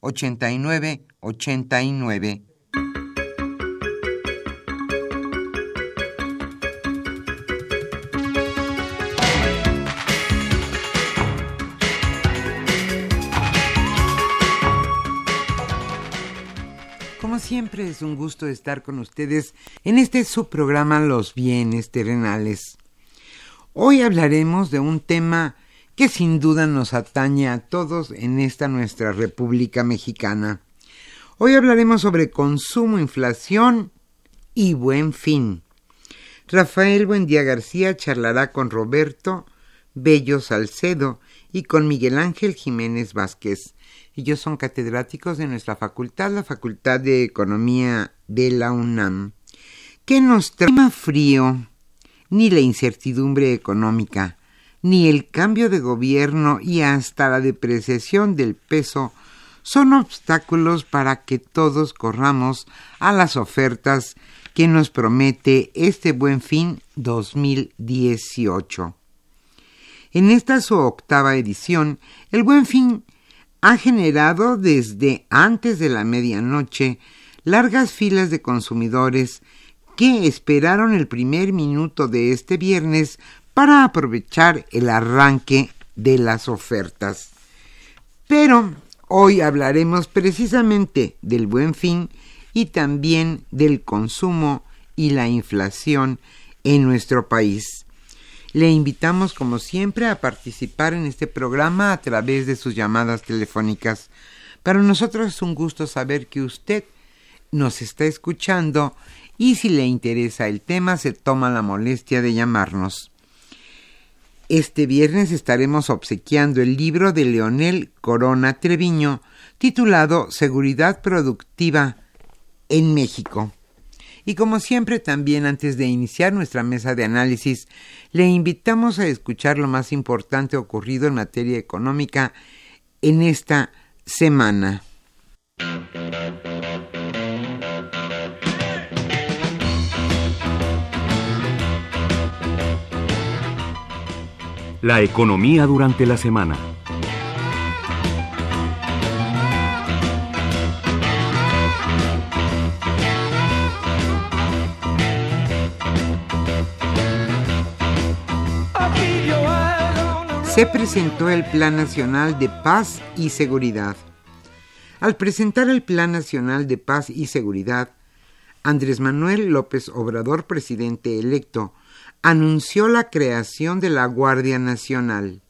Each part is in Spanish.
89 89. Como siempre es un gusto estar con ustedes en este subprograma Los bienes terrenales. Hoy hablaremos de un tema que sin duda nos atañe a todos en esta nuestra República Mexicana. Hoy hablaremos sobre consumo, inflación y buen fin. Rafael Buendía García charlará con Roberto Bello Salcedo y con Miguel Ángel Jiménez Vázquez. Ellos son catedráticos de nuestra facultad, la Facultad de Economía de la UNAM. ¿Qué nos trae frío? Ni la incertidumbre económica ni el cambio de gobierno y hasta la depreciación del peso son obstáculos para que todos corramos a las ofertas que nos promete este buen fin 2018. En esta su octava edición, el buen fin ha generado desde antes de la medianoche largas filas de consumidores que esperaron el primer minuto de este viernes para aprovechar el arranque de las ofertas. Pero hoy hablaremos precisamente del buen fin y también del consumo y la inflación en nuestro país. Le invitamos, como siempre, a participar en este programa a través de sus llamadas telefónicas. Para nosotros es un gusto saber que usted nos está escuchando y si le interesa el tema se toma la molestia de llamarnos. Este viernes estaremos obsequiando el libro de Leonel Corona Treviño titulado Seguridad Productiva en México. Y como siempre también antes de iniciar nuestra mesa de análisis, le invitamos a escuchar lo más importante ocurrido en materia económica en esta semana. La economía durante la semana. Se presentó el Plan Nacional de Paz y Seguridad. Al presentar el Plan Nacional de Paz y Seguridad, Andrés Manuel López Obrador, presidente electo, anunció la creación de la Guardia Nacional,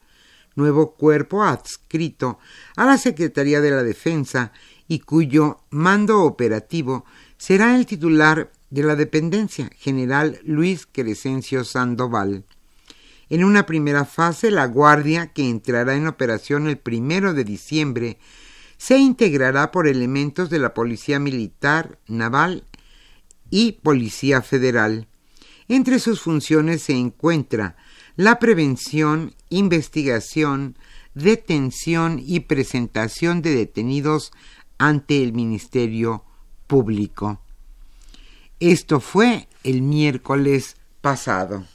nuevo cuerpo adscrito a la Secretaría de la Defensa y cuyo mando operativo será el titular de la dependencia, general Luis Crescencio Sandoval. En una primera fase, la Guardia, que entrará en operación el primero de diciembre, se integrará por elementos de la Policía Militar, Naval y Policía Federal. Entre sus funciones se encuentra la prevención, investigación, detención y presentación de detenidos ante el Ministerio Público. Esto fue el miércoles pasado.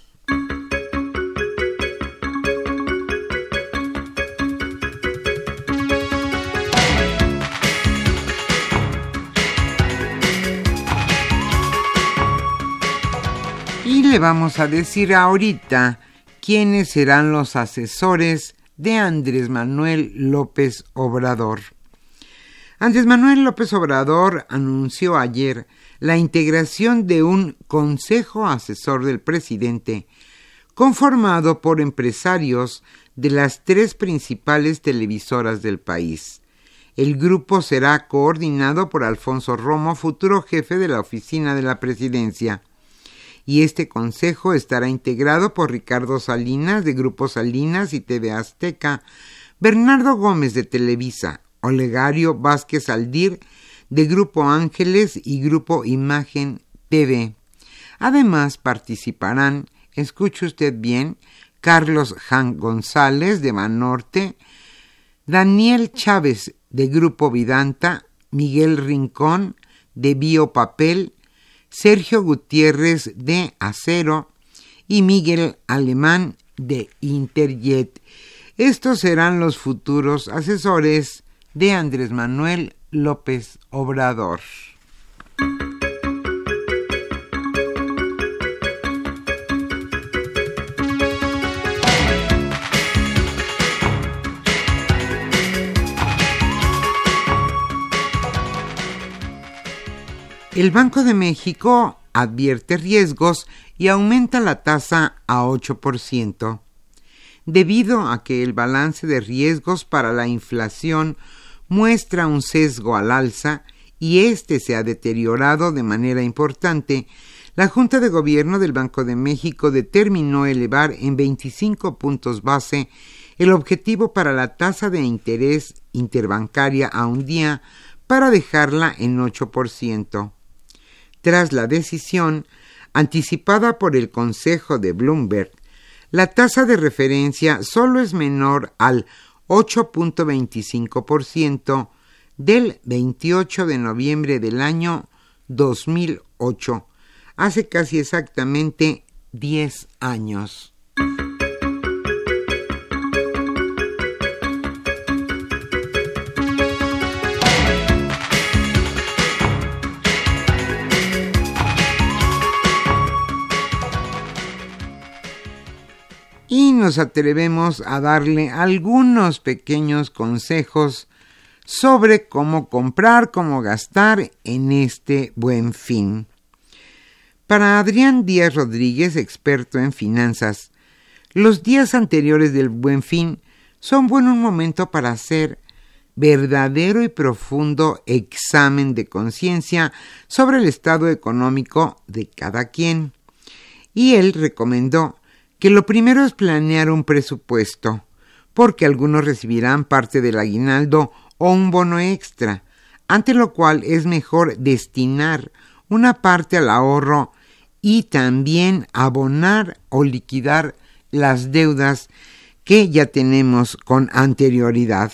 Le vamos a decir ahorita quiénes serán los asesores de Andrés Manuel López Obrador. Andrés Manuel López Obrador anunció ayer la integración de un Consejo Asesor del Presidente conformado por empresarios de las tres principales televisoras del país. El grupo será coordinado por Alfonso Romo, futuro jefe de la oficina de la presidencia. Y este consejo estará integrado por Ricardo Salinas de Grupo Salinas y TV Azteca, Bernardo Gómez de Televisa, Olegario Vázquez Aldir de Grupo Ángeles y Grupo Imagen TV. Además participarán, escuche usted bien, Carlos Jan González de Manorte, Daniel Chávez de Grupo Vidanta, Miguel Rincón de Biopapel, Sergio Gutiérrez de Acero y Miguel Alemán de Interjet. Estos serán los futuros asesores de Andrés Manuel López Obrador. El Banco de México advierte riesgos y aumenta la tasa a 8%, debido a que el balance de riesgos para la inflación muestra un sesgo al alza y éste se ha deteriorado de manera importante, la Junta de Gobierno del Banco de México determinó elevar en 25 puntos base el objetivo para la tasa de interés interbancaria a un día para dejarla en 8%. Tras la decisión, anticipada por el Consejo de Bloomberg, la tasa de referencia solo es menor al 8.25% del 28 de noviembre del año 2008, hace casi exactamente 10 años. Nos atrevemos a darle algunos pequeños consejos sobre cómo comprar, cómo gastar en este buen fin. Para Adrián Díaz Rodríguez, experto en finanzas, los días anteriores del buen fin son buen un momento para hacer verdadero y profundo examen de conciencia sobre el estado económico de cada quien. Y él recomendó que lo primero es planear un presupuesto, porque algunos recibirán parte del aguinaldo o un bono extra, ante lo cual es mejor destinar una parte al ahorro y también abonar o liquidar las deudas que ya tenemos con anterioridad.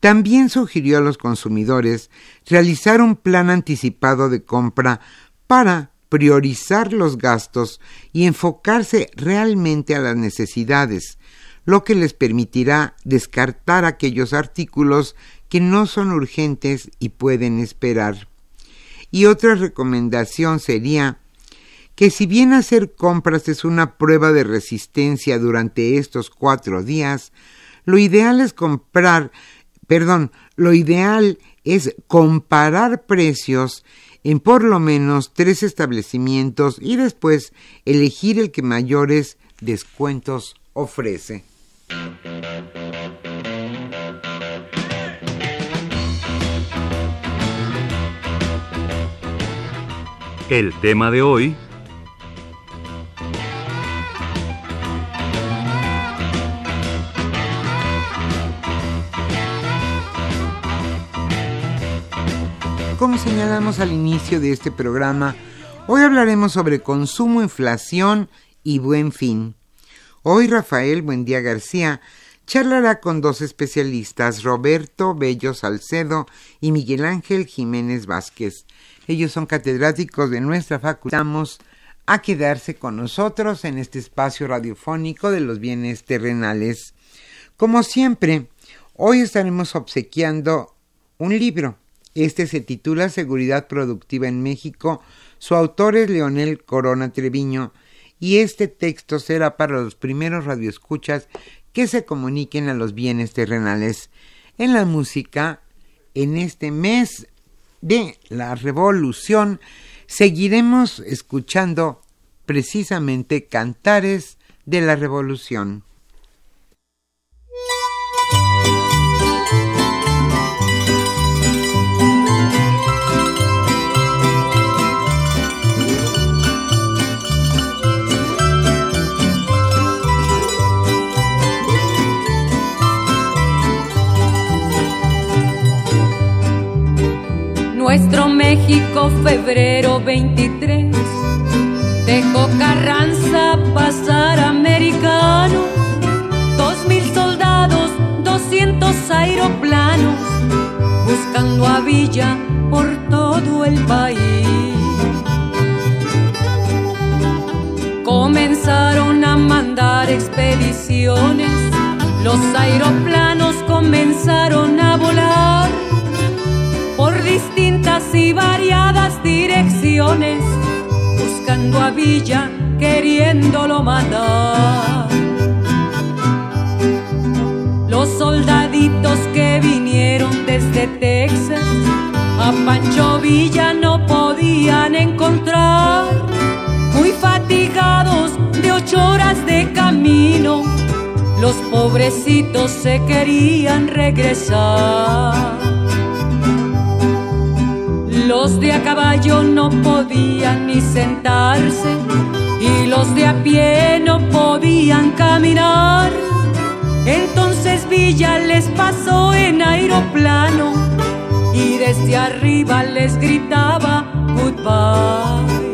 También sugirió a los consumidores realizar un plan anticipado de compra para priorizar los gastos y enfocarse realmente a las necesidades, lo que les permitirá descartar aquellos artículos que no son urgentes y pueden esperar. Y otra recomendación sería que si bien hacer compras es una prueba de resistencia durante estos cuatro días, lo ideal es comprar, perdón, lo ideal es comparar precios en por lo menos tres establecimientos y después elegir el que mayores descuentos ofrece. El tema de hoy señalamos al inicio de este programa, hoy hablaremos sobre consumo, inflación y buen fin. Hoy Rafael Buendía García charlará con dos especialistas, Roberto Bello Salcedo y Miguel Ángel Jiménez Vázquez. Ellos son catedráticos de nuestra facultad. Vamos a quedarse con nosotros en este espacio radiofónico de los bienes terrenales. Como siempre, hoy estaremos obsequiando un libro. Este se titula Seguridad Productiva en México. Su autor es Leonel Corona Treviño y este texto será para los primeros radioescuchas que se comuniquen a los bienes terrenales. En la música, en este mes de la revolución, seguiremos escuchando precisamente cantares de la revolución. Nuestro México, febrero 23, dejó Carranza pasar americano, dos mil soldados, doscientos aeroplanos, buscando a Villa por todo el país. Comenzaron a mandar expediciones, los aeroplanos comenzaron a y variadas direcciones, buscando a Villa, queriéndolo matar. Los soldaditos que vinieron desde Texas a Pancho Villa no podían encontrar, muy fatigados de ocho horas de camino, los pobrecitos se querían regresar. Los de a caballo no podían ni sentarse y los de a pie no podían caminar. Entonces Villa les pasó en aeroplano y desde arriba les gritaba goodbye.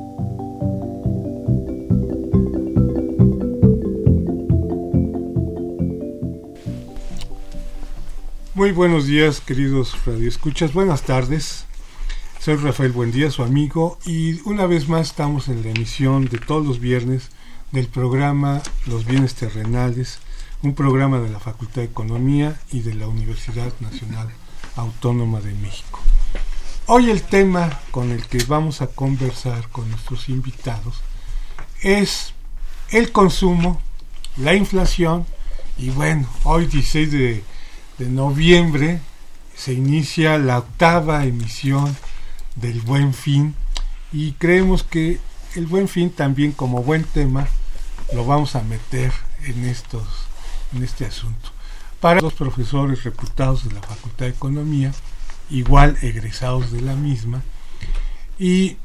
Muy buenos días, queridos radioescuchas. Buenas tardes. Soy Rafael Buendía, su amigo, y una vez más estamos en la emisión de todos los viernes del programa Los Bienes Terrenales, un programa de la Facultad de Economía y de la Universidad Nacional Autónoma de México. Hoy el tema con el que vamos a conversar con nuestros invitados es el consumo, la inflación y bueno, hoy 16 de de noviembre se inicia la octava emisión del Buen Fin y creemos que el Buen Fin también como buen tema lo vamos a meter en estos en este asunto. Para los profesores reputados de la Facultad de Economía, igual egresados de la misma, y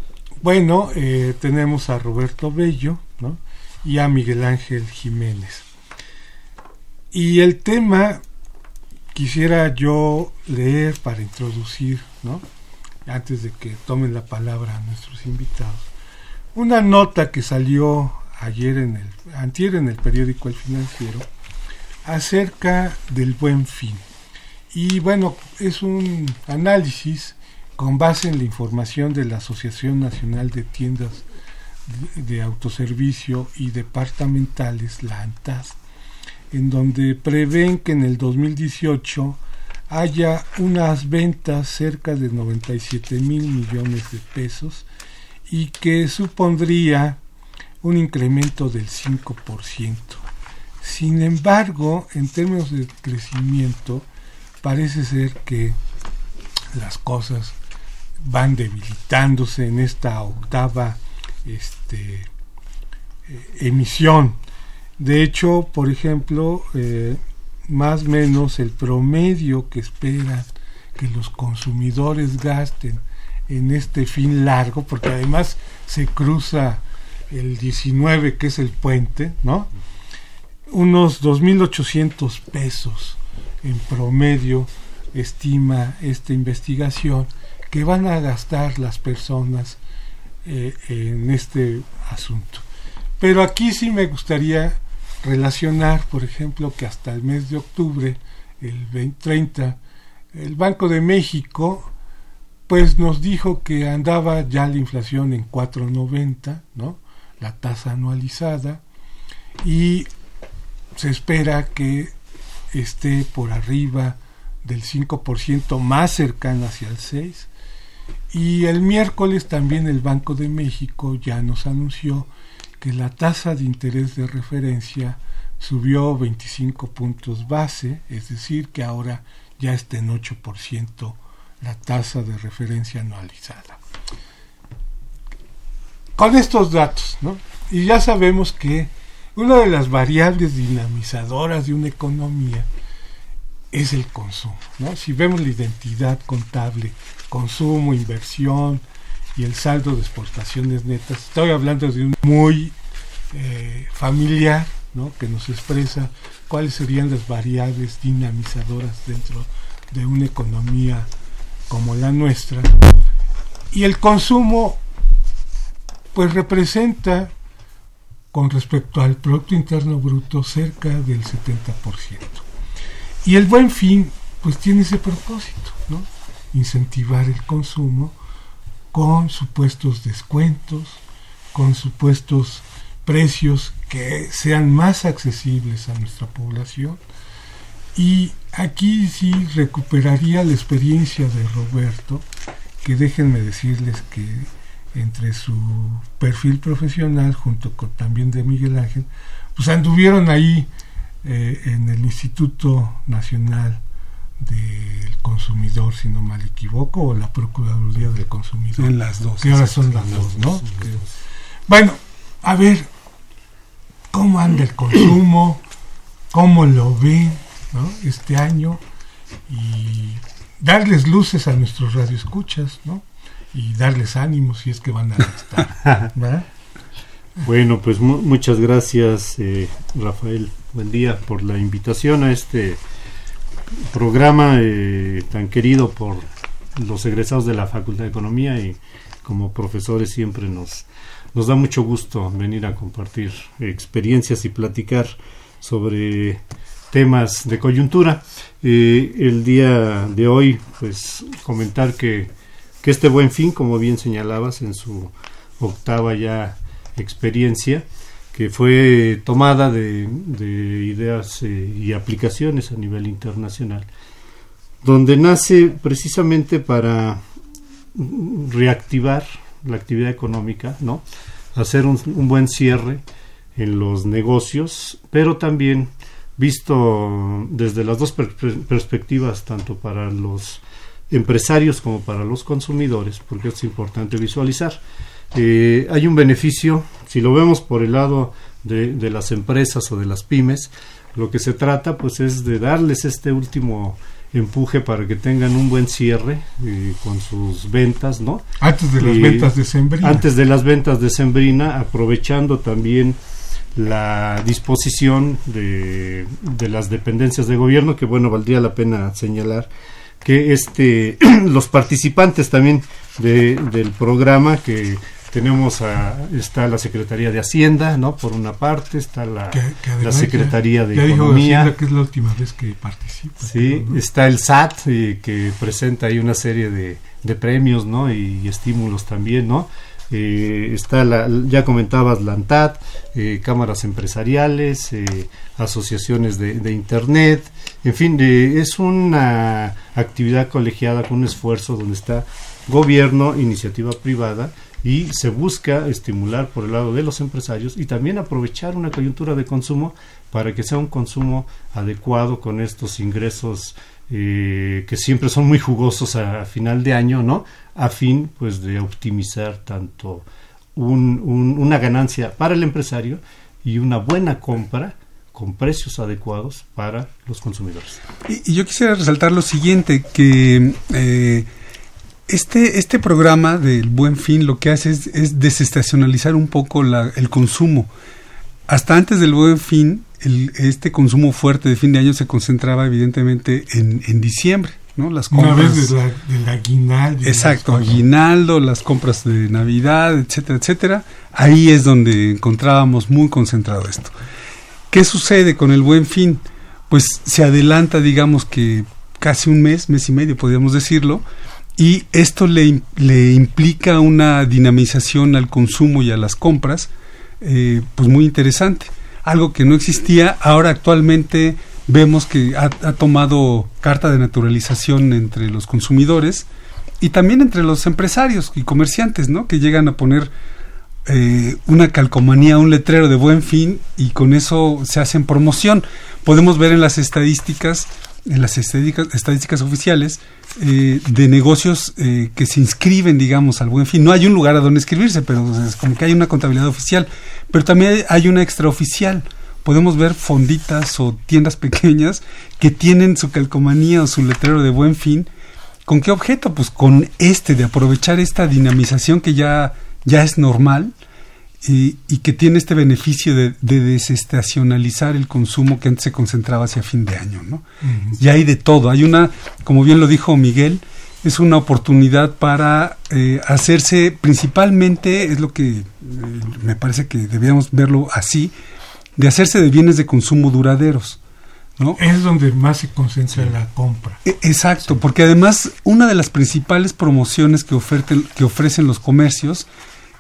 bueno, eh, tenemos a Roberto Bello y a Miguel Ángel Jiménez. Y el tema quisiera yo leer para introducir, ¿no? antes de que tomen la palabra nuestros invitados, una nota que salió ayer en el, antier en el periódico El Financiero, acerca del buen fin. Y bueno, es un análisis con base en la información de la Asociación Nacional de Tiendas de, de Autoservicio y Departamentales, la ANTAS, en donde prevén que en el 2018 haya unas ventas cerca de 97 mil millones de pesos y que supondría un incremento del 5%. Sin embargo, en términos de crecimiento, parece ser que las cosas van debilitándose en esta octava este, eh, emisión De hecho, por ejemplo, eh, más o menos el promedio que esperan que los consumidores gasten en este fin largo, porque además se cruza el 19, que es el puente, ¿no? Unos 2.800 pesos en promedio estima esta investigación que van a gastar las personas eh, en este asunto. Pero aquí sí me gustaría relacionar, por ejemplo, que hasta el mes de octubre, el 2030, el Banco de México pues nos dijo que andaba ya la inflación en 4.90, ¿no? La tasa anualizada y se espera que esté por arriba del 5% más cercana hacia el 6 y el miércoles también el Banco de México ya nos anunció que la tasa de interés de referencia subió 25 puntos base, es decir, que ahora ya está en 8% la tasa de referencia anualizada. Con estos datos, ¿no? Y ya sabemos que una de las variables dinamizadoras de una economía es el consumo, ¿no? Si vemos la identidad contable, consumo, inversión y el saldo de exportaciones netas, estoy hablando de un muy eh, familiar, ¿no? Que nos expresa cuáles serían las variables dinamizadoras dentro de una economía como la nuestra. Y el consumo pues representa con respecto al Producto Interno Bruto cerca del 70%. Y el buen fin pues tiene ese propósito, ¿no? Incentivar el consumo con supuestos descuentos, con supuestos precios que sean más accesibles a nuestra población. Y aquí sí recuperaría la experiencia de Roberto, que déjenme decirles que entre su perfil profesional, junto con también de Miguel Ángel, pues anduvieron ahí eh, en el Instituto Nacional del Consumidor, si no mal equivoco, o la Procuraduría del Consumidor. En las dos. Que ahora son las dos, ¿no? bueno, a ver, ¿cómo anda el consumo? ¿Cómo lo ven? este año y darles luces a nuestros radioescuchas, ¿no? Y darles ánimo si es que van a estar. Bueno, pues muchas gracias, eh, Rafael. Buen día por la invitación a este programa eh, tan querido por los egresados de la Facultad de Economía y como profesores siempre nos, nos da mucho gusto venir a compartir experiencias y platicar sobre temas de coyuntura. Eh, el día de hoy, pues comentar que, que este buen fin, como bien señalabas en su octava ya experiencia, que fue tomada de, ideas eh, y aplicaciones a nivel internacional, donde nace precisamente para reactivar la actividad económica, ¿no? hacer un, un buen cierre en los negocios, pero también visto desde las dos perspectivas, tanto para los empresarios como para los consumidores, porque es importante visualizar. Eh, hay un beneficio, si lo vemos por el lado de, las empresas o de las pymes, lo que se trata pues es de darles este último empuje para que tengan un buen cierre eh, con sus ventas, ¿no? Antes de las ventas de Sembrina. Antes de las ventas de Sembrina, aprovechando también la disposición de, de, las dependencias de gobierno, que bueno, valdría la pena señalar que este los participantes también de, del programa que tenemos a, está la Secretaría de Hacienda, ¿no? Por una parte, está la, la Secretaría de Economía. que es la última vez que participa. Sí, está el SAT, eh, que presenta ahí una serie de, de premios, ¿no? Y, y, estímulos también, ¿no? Eh, está la, ya comentabas la ANTAD, eh, cámaras empresariales, eh, asociaciones de, de, Internet, en fin, es una actividad colegiada con un esfuerzo donde está gobierno, iniciativa privada y se busca estimular por el lado de los empresarios y también aprovechar una coyuntura de consumo para que sea un consumo adecuado con estos ingresos eh, que siempre son muy jugosos a, final de año, ¿no? A fin, pues, de optimizar tanto un, una ganancia para el empresario y una buena compra con precios adecuados para los consumidores. Y, yo quisiera resaltar lo siguiente, que eh, este, este programa del Buen Fin lo que hace es, desestacionalizar un poco el consumo. Hasta antes del Buen Fin, este consumo fuerte de fin de año se concentraba evidentemente en, en diciembre. ¿no? Las compras, Una vez del aguinaldo. Exacto, aguinaldo, las compras de Navidad, etcétera, etcétera. Ahí es donde encontrábamos muy concentrado esto. ¿Qué sucede con el buen fin? Pues se adelanta, digamos que casi un mes, mes y medio, podríamos decirlo, y esto le, le implica una dinamización al consumo y a las compras, eh, pues muy interesante. Algo que no existía, ahora actualmente vemos que ha, tomado carta de naturalización entre los consumidores y también entre los empresarios y comerciantes, ¿no? Que llegan a poner eh, una calcomanía, un letrero de buen fin y con eso se hacen promoción. Podemos ver en las estadísticas, en las estadísticas, oficiales, eh, de negocios eh, que se inscriben, digamos, al buen fin. No hay un lugar a donde inscribirse, pero es como que hay una contabilidad oficial, pero también hay una extraoficial podemos ver fonditas o tiendas pequeñas que tienen su calcomanía o su letrero de buen fin. ¿Con qué objeto? Pues con este, de aprovechar esta dinamización que ya, ya es normal y, y que tiene este beneficio de, desestacionalizar el consumo que antes se concentraba hacia fin de año. ¿no? Y hay de todo. Hay una, como bien lo dijo Miguel, es una oportunidad para eh, hacerse principalmente, es lo que eh, me parece que debíamos verlo así, de hacerse de bienes de consumo duraderos. ¿no? Es donde más se concentra la compra. E, exacto, porque además una de las principales promociones que, que ofrecen los comercios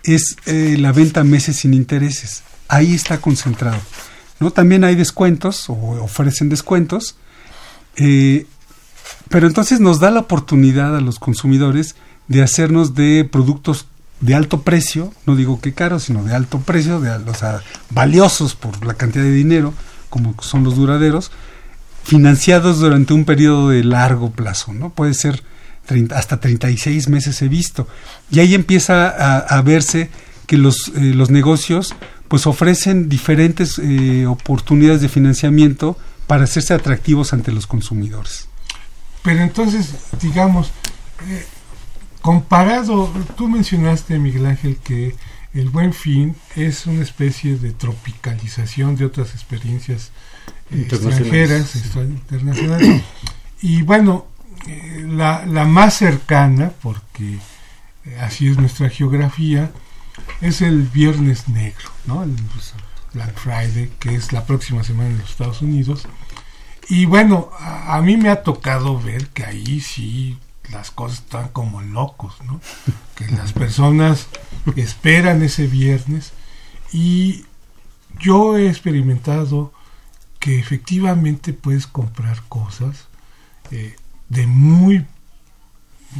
es eh, la venta meses sin intereses. Ahí está concentrado. ¿no? También hay descuentos o ofrecen descuentos, eh, pero entonces nos da la oportunidad a los consumidores de hacernos de productos de alto precio, no digo que caros, sino de alto precio, de, o valiosos por la cantidad de dinero, como son los duraderos, financiados durante un periodo de largo plazo, ¿no? Puede ser 30, hasta 36 meses he visto. Y ahí empieza a, verse que los, eh, los negocios pues ofrecen diferentes eh, oportunidades de financiamiento para hacerse atractivos ante los consumidores. Pero entonces, digamos, eh, Comparado, tú mencionaste, Miguel Ángel, que el buen fin es una especie de tropicalización de otras experiencias extranjeras, internacionales. Y bueno, la, la, más cercana, porque eh, así es nuestra geografía, es el Viernes Negro, ¿no? El Black Friday, que es la próxima semana en los Estados Unidos. Y bueno, a mí me ha tocado ver que ahí sí las cosas están como locos, ¿no? Que las personas esperan ese viernes y yo he experimentado que efectivamente puedes comprar cosas eh, de muy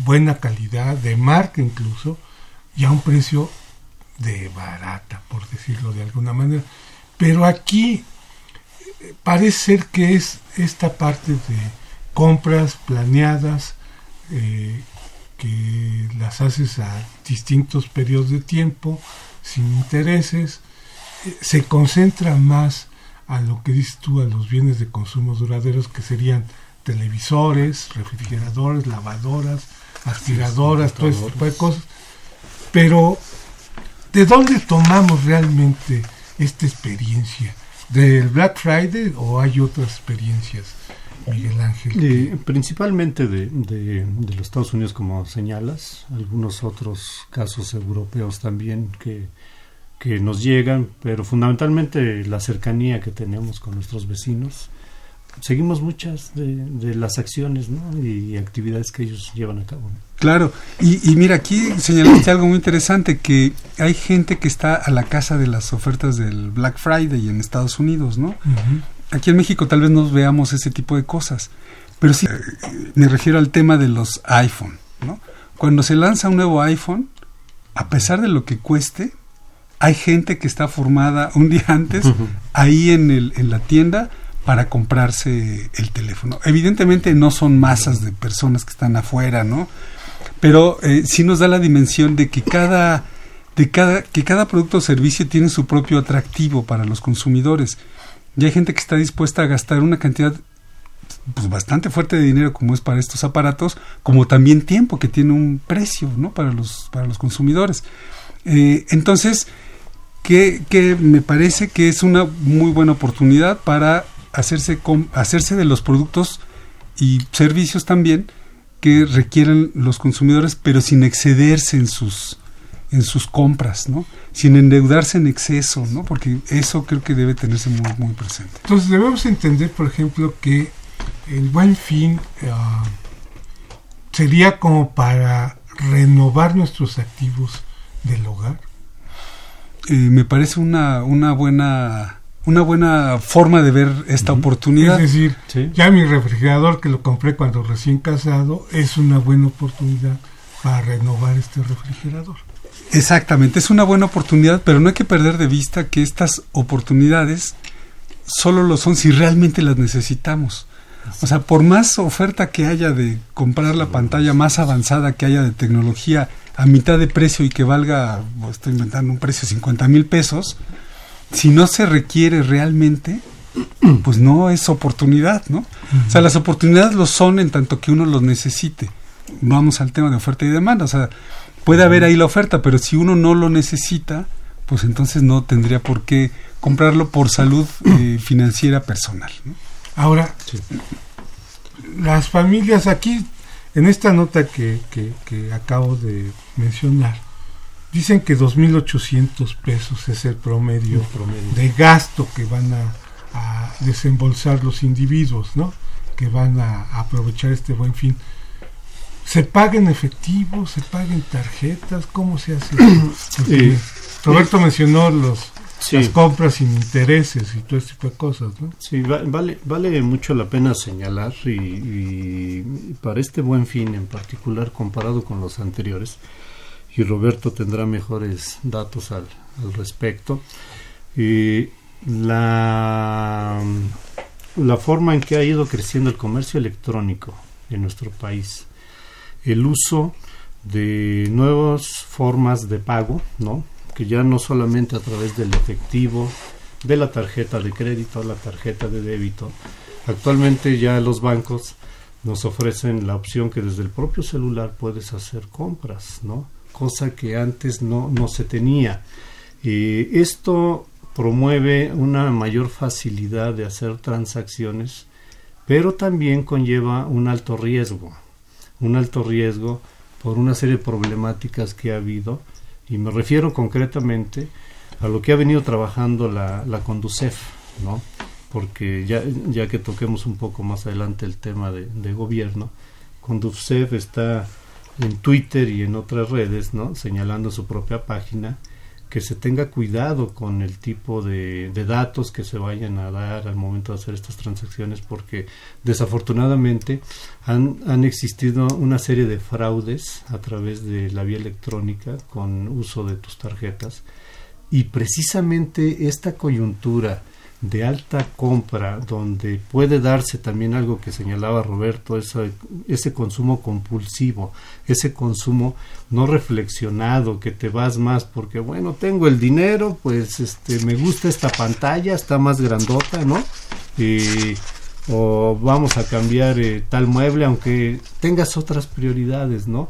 buena calidad, de marca incluso, y a un precio de barata, por decirlo de alguna manera. Pero aquí eh, parece ser que es esta parte de compras planeadas, eh, que las haces a distintos periodos de tiempo, sin intereses, eh, se concentra más a lo que dices tú, a los bienes de consumo duraderos, que serían televisores, refrigeradores, lavadoras, aspiradoras, todo ese tipo de cosas. Pero, ¿de dónde tomamos realmente esta experiencia? ¿Del Black Friday o hay otras experiencias? Miguel Ángel? principalmente de, de, los Estados Unidos, como señalas, algunos otros casos europeos también que, que nos llegan, pero fundamentalmente la cercanía que tenemos con nuestros vecinos. Seguimos muchas de, las acciones y actividades que ellos llevan a cabo. Claro, y, y, mira, aquí señalaste algo muy interesante, que hay gente que está a la casa de las ofertas del Black Friday en Estados Unidos, ¿no? aquí en México tal vez no veamos ese tipo de cosas, pero sí eh, me refiero al tema de los iPhone, ¿no? Cuando se lanza un nuevo iPhone, a pesar de lo que cueste, hay gente que está formada un día antes ahí en, el, en la tienda para comprarse el teléfono. Evidentemente no son masas de personas que están afuera, ¿no? Pero eh, sí nos da la dimensión de que cada, de cada, que cada producto o servicio tiene su propio atractivo para los consumidores. Y hay gente que está dispuesta a gastar una cantidad pues, bastante fuerte de dinero como es para estos aparatos, como también tiempo que tiene un precio ¿no? para, los, para los consumidores. Eh, entonces, que, que, me parece que es una muy buena oportunidad para hacerse, hacerse de los productos y servicios también que requieren los consumidores, pero sin excederse en sus en sus compras, ¿no? Sin endeudarse en exceso, ¿no? Porque eso creo que debe tenerse muy, muy presente. Entonces debemos entender, por ejemplo, que el buen fin eh, sería como para renovar nuestros activos del hogar. Eh, me parece una, una buena una buena forma de ver esta oportunidad. Es decir, ya mi refrigerador que lo compré cuando recién casado es una buena oportunidad para renovar este refrigerador. Exactamente, es una buena oportunidad, pero no hay que perder de vista que estas oportunidades solo lo son si realmente las necesitamos. O sea, por más oferta que haya de comprar la pantalla más avanzada que haya de tecnología a mitad de precio y que valga, estoy inventando un precio de 50 mil pesos, si no se requiere realmente, pues no es oportunidad, ¿no? O sea, las oportunidades lo son en tanto que uno los necesite. Vamos al tema de oferta y demanda, o sea, puede haber ahí la oferta, pero si uno no lo necesita, pues entonces no tendría por qué comprarlo por salud eh, financiera personal. Ahora, las familias aquí, en esta nota que, que acabo de mencionar, Dicen que 2.800 pesos es el promedio, de gasto que van a, desembolsar los individuos, ¿no? Que van a, aprovechar este buen fin. ¿Se paga en efectivo? ¿Se paga en tarjetas? ¿Cómo se hace? Roberto mencionó los, las compras sin intereses y todo este tipo de cosas, ¿no? Sí, vale, vale mucho la pena señalar y, y, para este buen fin en particular comparado con los anteriores, y Roberto tendrá mejores datos al, respecto. la, la forma en que ha ido creciendo el comercio electrónico en nuestro país, el uso de nuevas formas de pago, ¿no? que ya no solamente a través del efectivo, de la tarjeta de crédito, la tarjeta de débito. Actualmente ya los bancos nos ofrecen la opción que desde el propio celular puedes hacer compras, ¿no? Cosa que antes no, no se tenía. esto promueve una mayor facilidad de hacer transacciones, pero también conlleva un alto riesgo, un alto riesgo por una serie de problemáticas que ha habido, y me refiero concretamente a lo que ha venido trabajando la, la Conducef, ¿no? porque ya, ya que toquemos un poco más adelante el tema de, de gobierno, Conducef está en Twitter y en otras redes, ¿no? señalando su propia página, que se tenga cuidado con el tipo de, datos que se vayan a dar al momento de hacer estas transacciones, porque desafortunadamente han, han existido una serie de fraudes a través de la vía electrónica con uso de tus tarjetas y precisamente esta coyuntura de alta compra, donde puede darse también algo que señalaba Roberto, ese, consumo compulsivo, ese consumo no reflexionado, que te vas más porque, bueno, tengo el dinero, pues este, me gusta esta pantalla, está más grandota, ¿no? o vamos a cambiar eh, tal mueble, aunque tengas otras prioridades, ¿no?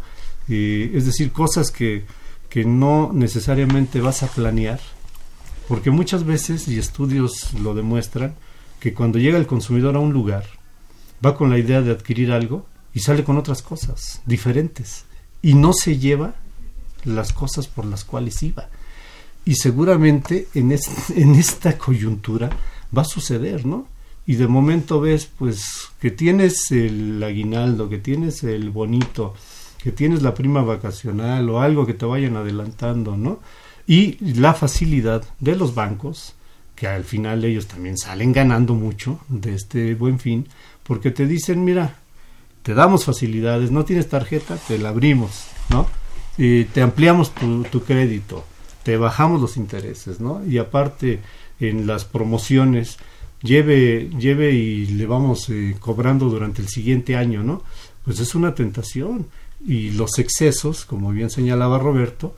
es decir, cosas que, que no necesariamente vas a planear, porque muchas veces, y estudios lo demuestran, que cuando llega el consumidor a un lugar, va con la idea de adquirir algo y sale con otras cosas diferentes y no se lleva las cosas por las cuales iba. Y seguramente en, en esta coyuntura va a suceder, ¿no? Y de momento ves pues que tienes el aguinaldo, que tienes el bonito, que tienes la prima vacacional o algo que te vayan adelantando, ¿no? Y la facilidad de los bancos, que al final ellos también salen ganando mucho de este buen fin, porque te dicen, mira, te damos facilidades, no tienes tarjeta, te la abrimos, ¿no? Y te ampliamos tu, tu crédito, te bajamos los intereses, ¿no? Y aparte, en las promociones, lleve, lleve y le vamos eh, cobrando durante el siguiente año, ¿no? Pues es una tentación. Y los excesos, como bien señalaba Roberto,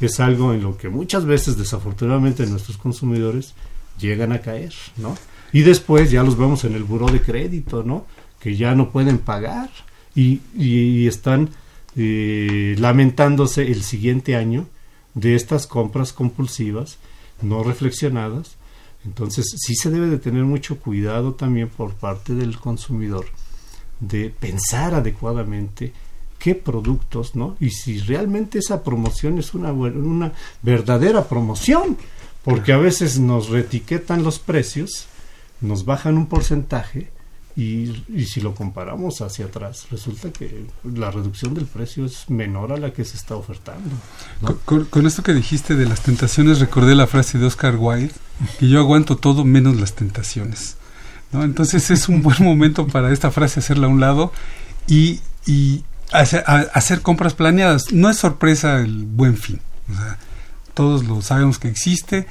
es algo en lo que muchas veces desafortunadamente nuestros consumidores llegan a caer, ¿no? Y después ya los vemos en el buró de crédito, ¿no? Que ya no pueden pagar y, y están eh, lamentándose el siguiente año de estas compras compulsivas, no reflexionadas. Entonces sí se debe de tener mucho cuidado también por parte del consumidor de pensar adecuadamente qué productos, ¿no? Y si realmente esa promoción es una, una verdadera promoción, porque a veces nos retiquetan los precios, nos bajan un porcentaje y, y, si lo comparamos hacia atrás, resulta que la reducción del precio es menor a la que se está ofertando. Con, con, esto que dijiste de las tentaciones, recordé la frase de Oscar Wilde, que yo aguanto todo menos las tentaciones. ¿no? Entonces es un buen momento para esta frase hacerla a un lado y, y hacer, a, hacer, compras planeadas. No es sorpresa el buen fin. O sea, todos lo sabemos que existe.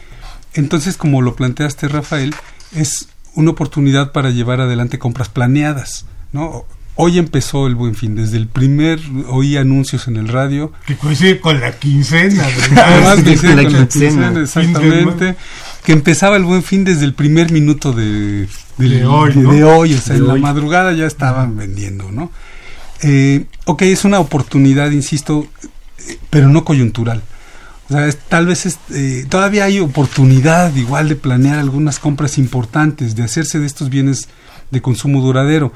Entonces, como lo planteaste, Rafael, es una oportunidad para llevar adelante compras planeadas, ¿no? Hoy empezó el Buen Fin, desde el primer oí anuncios en el radio. Que coincide con la quincena, Además, coincide con la quincena, exactamente. Que empezaba el Buen Fin desde el primer minuto de, de, de hoy, de, ¿no? de hoy, o sea, De en hoy. la madrugada ya estaban vendiendo, ¿no? Eh, ok, es una oportunidad, insisto, eh, pero no coyuntural. O sea, es- tal vez es, eh, todavía hay oportunidad igual de planear algunas compras importantes, de hacerse de estos bienes de consumo duradero.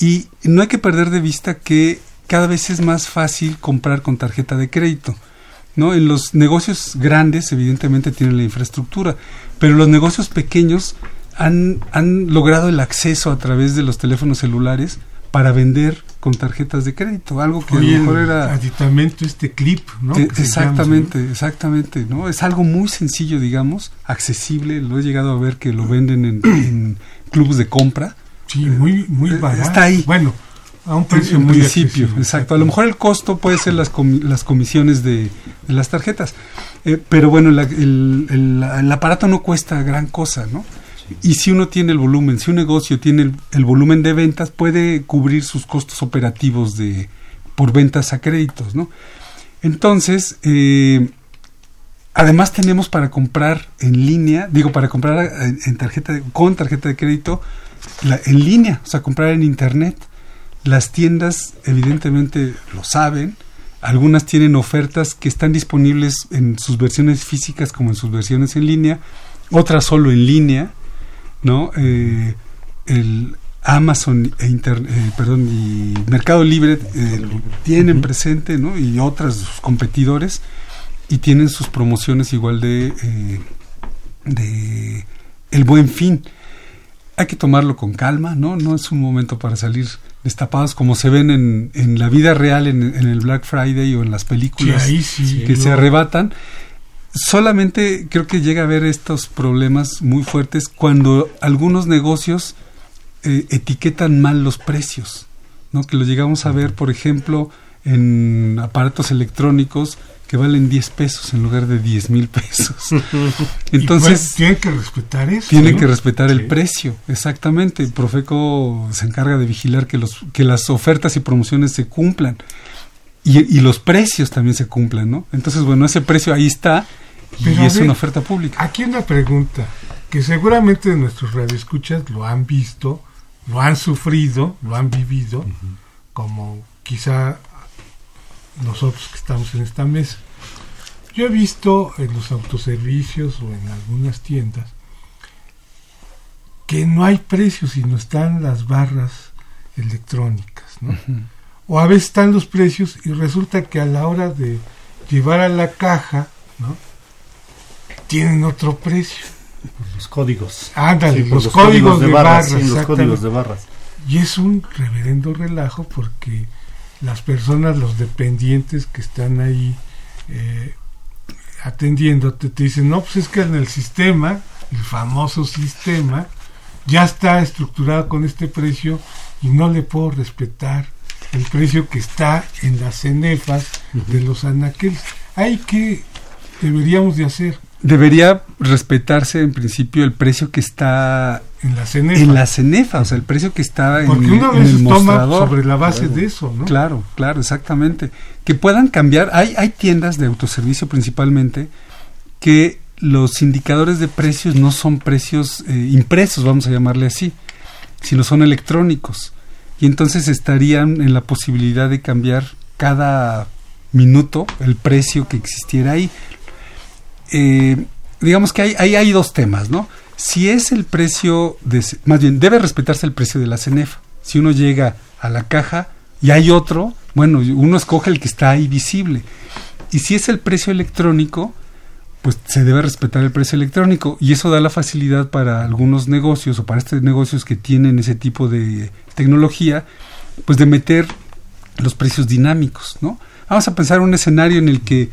Y no hay que perder de vista que cada vez es más fácil comprar con tarjeta de crédito. ¿no? En los negocios grandes, evidentemente, tienen la infraestructura, pero los negocios pequeños han, han logrado el acceso a través de los teléfonos celulares para vender con tarjetas de crédito, algo que Oye, a lo mejor era... aditamento, este clip, ¿no? Que se exactamente, exactamente, ¿no? Es algo muy sencillo, digamos, accesible. Lo he llegado a ver que lo venden en, en clubes de compra. Sí, muy, muy Eh, barato. está ahí. Bueno, a un precio en muy principio, accesible, exacto. A lo mejor el costo puede ser las, comi- las comisiones de, de las tarjetas, Eh, pero bueno, la- el, el- el aparato no cuesta gran cosa, ¿no? Y si uno tiene el volumen, si un negocio tiene el, volumen de ventas, puede cubrir sus costos operativos de por ventas a créditos, ¿no? Entonces, eh, además tenemos para comprar en línea, digo, para comprar en, tarjeta de- con tarjeta de crédito en línea, o sea, comprar en internet. Las tiendas evidentemente lo saben, algunas tienen ofertas que están disponibles en sus versiones físicas como en sus versiones en línea, otras solo en línea, ¿no? Eh, el Amazon e Inter- eh, perdón, y Mercado Libre eh, tienen presente, ¿no? Y otras sus competidores y tienen sus promociones igual de eh, de el Buen Fin. Hay que tomarlo con calma, ¿no? No es un momento para salir destapados como se ven en, en la vida real, en, en el Black Friday o en las películas ahí sí. que se arrebatan. Solamente creo que llega a haber estos problemas muy fuertes cuando algunos negocios eh, etiquetan mal los precios, ¿no? Que lo llegamos a ver, por ejemplo, en aparatos electrónicos que valen 10 pesos en lugar de 10 mil pesos. Entonces, tienen que respetar eso. tienen ¿no? que respetar Sí. el precio, exactamente. Profeco se encarga de vigilar que, los, que las ofertas y promociones se cumplan y, y los precios también se cumplan, ¿no? Entonces, bueno, ese precio ahí está Pero es ver, una oferta pública. Aquí una pregunta que seguramente nuestros radioescuchas lo han visto, lo han sufrido, lo han vivido, como quizá nosotros que estamos en esta mesa. Yo he visto en los autoservicios o en algunas tiendas que no hay precios, sino están las barras electrónicas, ¿no? O a veces están los precios y resulta que a la hora de llevar a la caja, ¿no? Tienen otro precio. Los códigos. Ándale, Sí, los, códigos, de barras, sí, los códigos de barras. Y es un reverendo relajo porque las personas, los dependientes que están ahí eh, atendiéndote, te dicen, no, pues es que en el sistema, el famoso sistema, ya está estructurado con este precio y no le puedo respetar el precio que está en las cenefas de los anaqueles. Hay que deberíamos de hacer debería respetarse en principio el precio que está en la cenefa. En la cenefa, o sea, el precio que está Porque en, uno en el toma mostrador. sobre la base de eso, ¿no? Claro, claro, exactamente. Que puedan cambiar. Hay, hay tiendas de autoservicio principalmente que los indicadores de precios no son precios eh, impresos, vamos a llamarle así, sino son electrónicos. Y entonces estarían en la posibilidad de cambiar cada minuto el precio que existiera ahí. Eh, digamos que hay, hay, hay dos temas, ¿no? Si es el precio, de, más bien, debe respetarse el precio de la CENEFA. Si uno llega a la caja y hay otro, bueno, uno escoge el que está ahí visible. Y si es el precio electrónico, pues se debe respetar el precio electrónico y eso da la facilidad para algunos negocios o para estos negocios que tienen ese tipo de tecnología, pues de meter los precios dinámicos, ¿no? Vamos a pensar un escenario en el que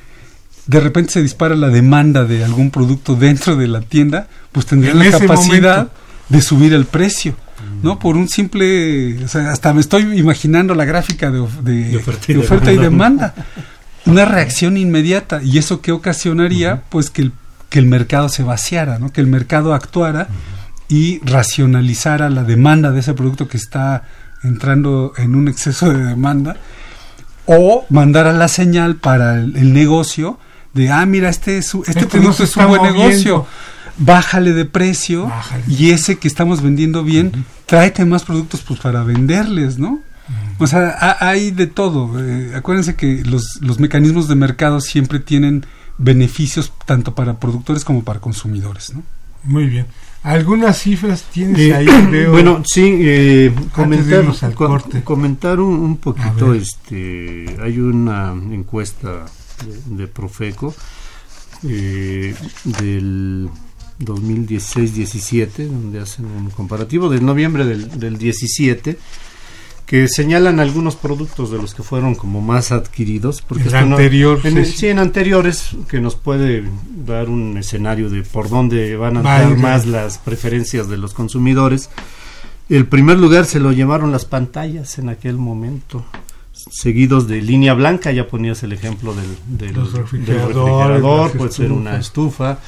de repente se dispara la demanda de algún producto dentro de la tienda, pues tendrían la capacidad momento. de subir el precio, ¿no? Por un simple, o sea, hasta me estoy imaginando la gráfica de, de, de oferta, y, de oferta y demanda. Una reacción inmediata y eso que ocasionaría, uh -huh. pues que el, que el mercado se vaciara, ¿no? Que el mercado actuara uh -huh. y racionalizara la demanda de ese producto que está entrando en un exceso de demanda o mandara la señal para el, el negocio de ah mira este es, este, este producto es un buen moviendo. negocio bájale de precio bájale. y ese que estamos vendiendo bien uh -huh. tráete más productos pues para venderles no uh -huh. o sea ha, hay de todo eh, acuérdense que los, los mecanismos de mercado siempre tienen beneficios tanto para productores como para consumidores no muy bien algunas cifras tienes eh, ahí veo bueno sí eh, comentar co comentar un, un poquito este hay una encuesta de, de Profeco eh, del 2016-17, donde hacen un comparativo del noviembre del, del 17, que señalan algunos productos de los que fueron como más adquiridos. Porque en, anterior, no, en, sí, en anteriores, que nos puede dar un escenario de por dónde van a entrar más las preferencias de los consumidores. El primer lugar se lo llamaron las pantallas en aquel momento seguidos de línea blanca, ya ponías el ejemplo del, del, refrigerador, del refrigerador puede ser una estufa,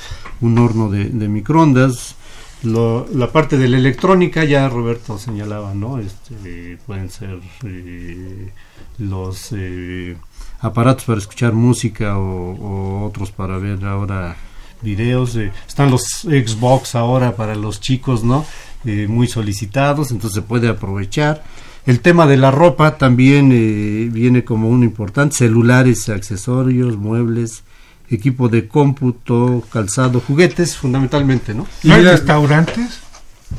un horno de, de microondas. Lo, la parte de la electrónica, ya Roberto señalaba, ¿no? Este, pueden ser eh, los eh, aparatos para escuchar música o, o, otros para ver ahora videos. Eh, están los Xbox ahora para los chicos, ¿no? Eh, muy solicitados, entonces se puede aprovechar. El tema de la ropa también eh, viene como un importante, celulares, accesorios, muebles, equipo de cómputo, calzado, juguetes, fundamentalmente, ¿no? ¿Y hay restaurantes?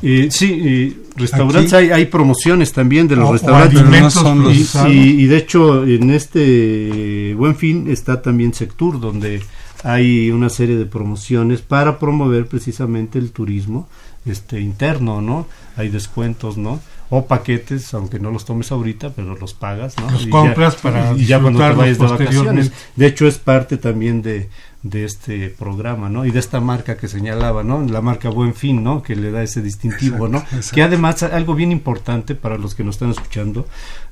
Eh, sí, eh, restaurantes, hay, hay, promociones también de los o, restaurantes. O no son los y, y, y, de hecho, en este Buen Fin está también Sectur, donde hay una serie de promociones para promover precisamente el turismo este interno, ¿no? Hay descuentos, ¿no? O paquetes, aunque no los tomes ahorita, pero los pagas, ¿no? Los y compras ya, para y ya cuando te vayas de vacaciones. De hecho, es parte también de, de este programa, ¿no? Y de esta marca que señalaba, ¿no? La marca Buen Fin, ¿no? Que le da ese distintivo, exacto, ¿no? Exacto. Que además, algo bien importante para los que nos están escuchando,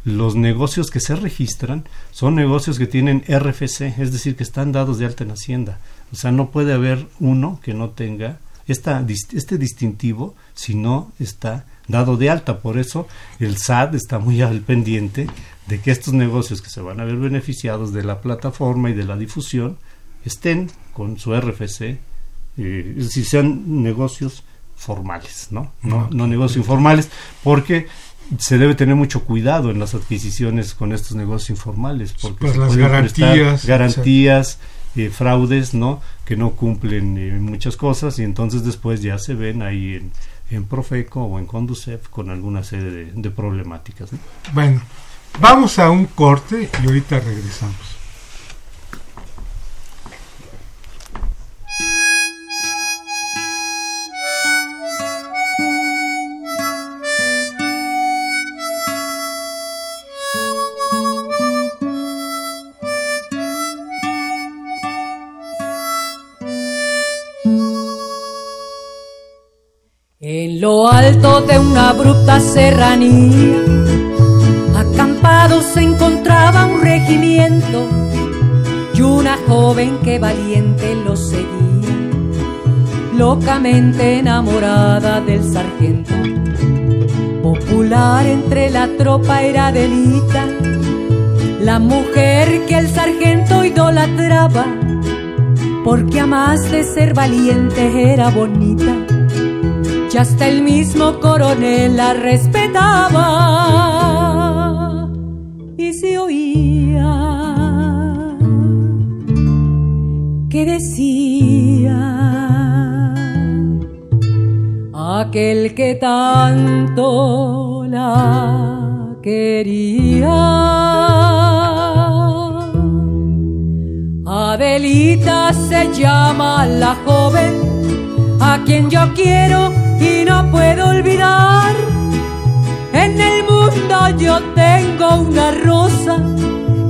los negocios que se registran son negocios que tienen RFC, es decir, que están dados de alta en Hacienda. O sea, no puede haber uno que no tenga esta, este distintivo si no está dado de alta. Por eso el SAT está muy al pendiente de que estos negocios que se van a ver beneficiados de la plataforma y de la difusión estén con su RFC, eh, decir, sean negocios formales, ¿no? No, no negocios informales, porque se debe tener mucho cuidado en las adquisiciones con estos negocios informales, porque pues las garantías, garantías, eh, fraudes, ¿no? Que no cumplen eh, muchas cosas y entonces después ya se ven ahí en, en Profeco o en Conducef con alguna serie de, problemáticas. ¿no? Bueno, vamos a un corte y ahorita regresamos. Lo alto de una abrupta serranía, acampado se encontraba un regimiento y una joven que valiente lo seguía. locamente enamorada del sargento. Popular entre la tropa era Delita, la mujer que el sargento idolatraba, porque a más de ser valiente era bonita, y hasta el mismo coronel la respetaba. Y se oía que decía aquel que tanto la quería. Adelita se llama la joven a quien yo quiero y no puedo olvidar. En el mundo yo tengo una rosa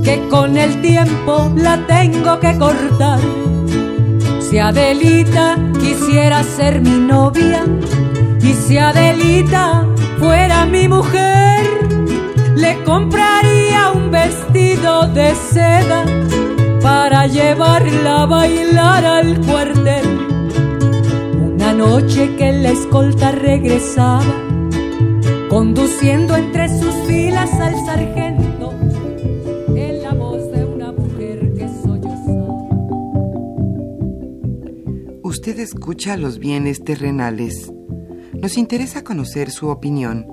que con el tiempo la tengo que cortar. Si Adelita quisiera ser mi novia, y si Adelita fuera mi mujer, le compraría un vestido de seda para llevarla a bailar al cuartel. Una noche que la escolta regresaba, conduciendo entre sus filas al sargento, en la voz de una mujer que sollozaba. Usted escucha los bienes terrenales nos interesa conocer su opinión.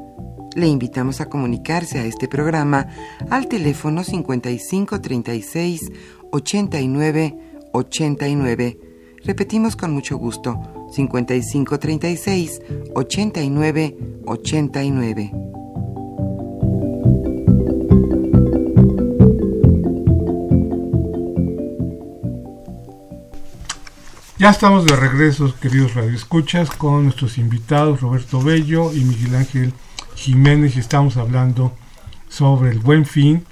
Le invitamos a comunicarse a este programa al teléfono 5536 89 89. Repetimos con mucho gusto, 5536 89 89. Ya estamos de regreso, queridos radioescuchas, con nuestros invitados Roberto Bello y Miguel Ángel Jiménez estamos hablando sobre el buen fin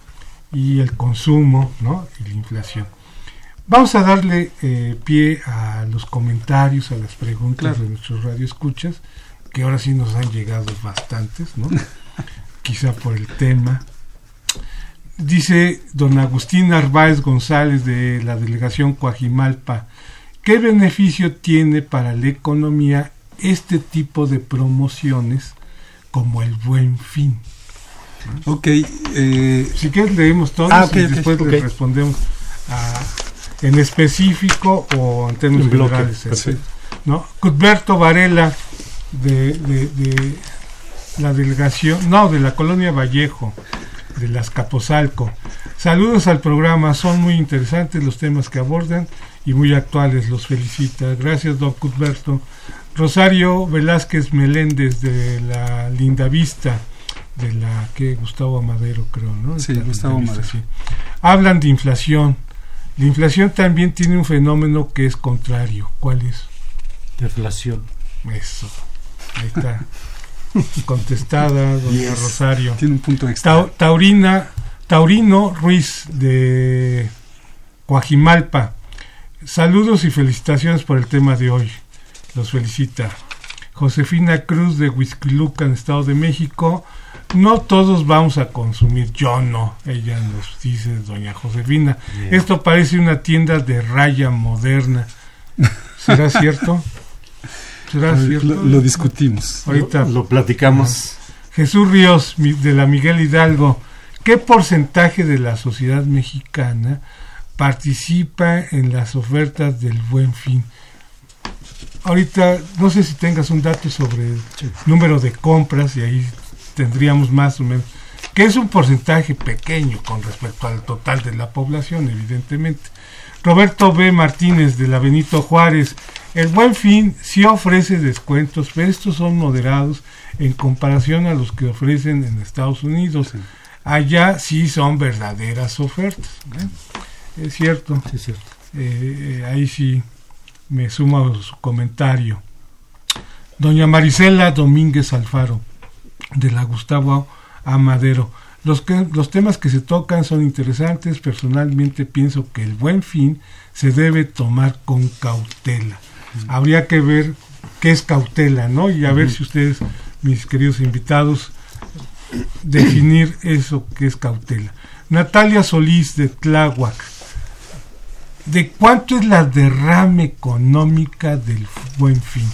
y el consumo ¿no? y la inflación. Vamos a darle eh, pie a los comentarios, a las preguntas de nuestros radioescuchas, que ahora sí nos han llegado bastantes, ¿no? quizá por el tema. Dice don Agustín Narváez González de la delegación Coajimalpa, ¿Qué beneficio tiene para la economía este tipo de promociones como el buen fin? Ok. Eh, si quieres leemos todos ah, okay, y después okay, le respondemos a, en específico o en términos En generales. ¿no? Cuthberto Varela de, de, de la delegación, no, de la colonia Vallejo, de las Capozalco. Saludos al programa, son muy interesantes los temas que abordan y muy actuales, los felicita. Gracias, don Cuthberto. Rosario Velázquez Meléndez de la Linda Vista, de la que Gustavo Amadero creo, ¿no? Sí, Gustavo Amadero. sí. Hablan de inflación. La inflación también tiene un fenómeno que es contrario. ¿Cuál es? Deflación. Eso. Ahí está. Contestada, doña Rosario. tiene un punto extra. Tau- Taurina, Taurino Ruiz de Coajimalpa. Saludos y felicitaciones por el tema de hoy. Los felicita. Josefina Cruz de Huizquilucan, Estado de México. No todos vamos a consumir, yo no, ella nos dice doña Josefina. Esto parece una tienda de raya moderna. ¿Será cierto? ¿Será cierto? Lo, lo discutimos. Ahorita Lo, lo platicamos. Jesús Ríos, de la Miguel Hidalgo, ¿qué porcentaje de la sociedad mexicana participa en las ofertas del buen fin? Ahorita no sé si tengas un dato sobre el número de compras y ahí tendríamos más o menos, que es un porcentaje pequeño con respecto al total de la población, evidentemente. Roberto B. Martínez de la Benito Juárez, el buen fin sí ofrece descuentos, pero estos son moderados en comparación a los que ofrecen en Estados Unidos. Allá sí son verdaderas ofertas. ¿eh? Es cierto. Sí, es cierto. Eh, eh, ahí sí me sumo a su comentario. Doña Marisela Domínguez Alfaro, de la Gustavo Amadero. Los, que, los temas que se tocan son interesantes. Personalmente pienso que el buen fin se debe tomar con cautela. Habría que ver qué es cautela, ¿no? Y a ver si ustedes, mis queridos invitados, definir eso que es cautela. Natalia Solís de Tláhuac. De cuánto es la derrama económica del buen fin.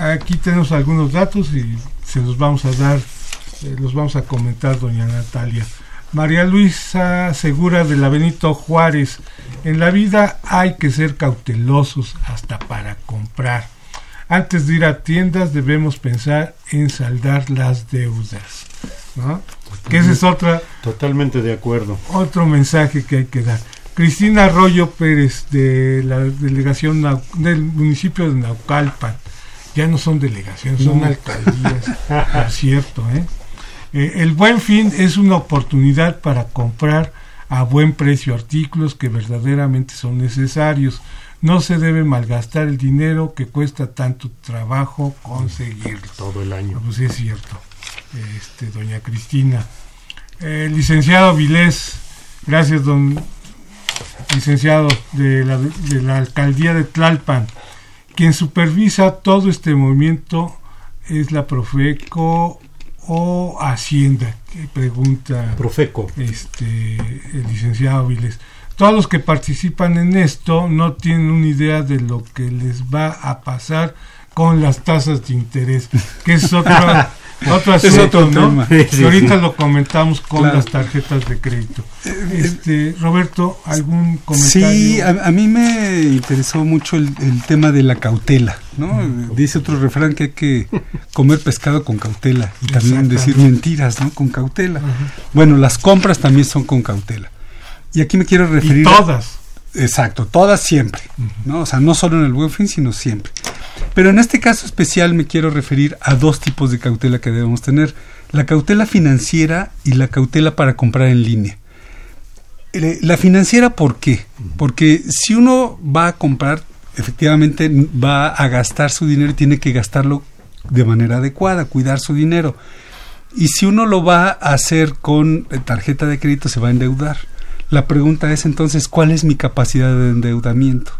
Aquí tenemos algunos datos y se los vamos a dar, eh, los vamos a comentar, doña Natalia. María Luisa Segura de la Benito Juárez. En la vida hay que ser cautelosos hasta para comprar. Antes de ir a tiendas debemos pensar en saldar las deudas. ¿no? Que esa es otra... Totalmente de acuerdo. Otro mensaje que hay que dar. Cristina Arroyo Pérez de la delegación del municipio de Naucalpan. Ya no son delegaciones, son alcaldías, por cierto. ¿eh? Eh, el buen fin es una oportunidad para comprar a buen precio artículos que verdaderamente son necesarios. No se debe malgastar el dinero que cuesta tanto trabajo conseguirlo. Todo el año. Pues es cierto, este, doña Cristina. Eh, licenciado Vilés, gracias, don licenciado de la, de la alcaldía de Tlalpan. Quien supervisa todo este movimiento es la Profeco o Hacienda, que pregunta Profeco. Este, el licenciado Viles. Todos los que participan en esto no tienen una idea de lo que les va a pasar con las tasas de interés, que es otro, otro asunto, ¿no? ahorita lo comentamos con las tarjetas de crédito. Este, Roberto, ¿algún comentario? Sí, a, mí me interesó mucho el, tema de la cautela, ¿no? Dice otro refrán que hay que comer pescado con cautela y también decir mentiras, ¿no? Con cautela. Bueno, las compras también son con cautela. Y aquí me quiero referir... todas. Exacto, todas siempre, ¿no? O sea, no solo en el buen fin, sino siempre. Pero en este caso especial me quiero referir a dos tipos de cautela que debemos tener. La cautela financiera y la cautela para comprar en línea. Eh, la financiera, ¿por qué? Porque si uno va a comprar, efectivamente va a gastar su dinero y tiene que gastarlo de manera adecuada, cuidar su dinero. Y si uno lo va a hacer con tarjeta de crédito, se va a endeudar. La pregunta es entonces, ¿cuál es mi capacidad de endeudamiento?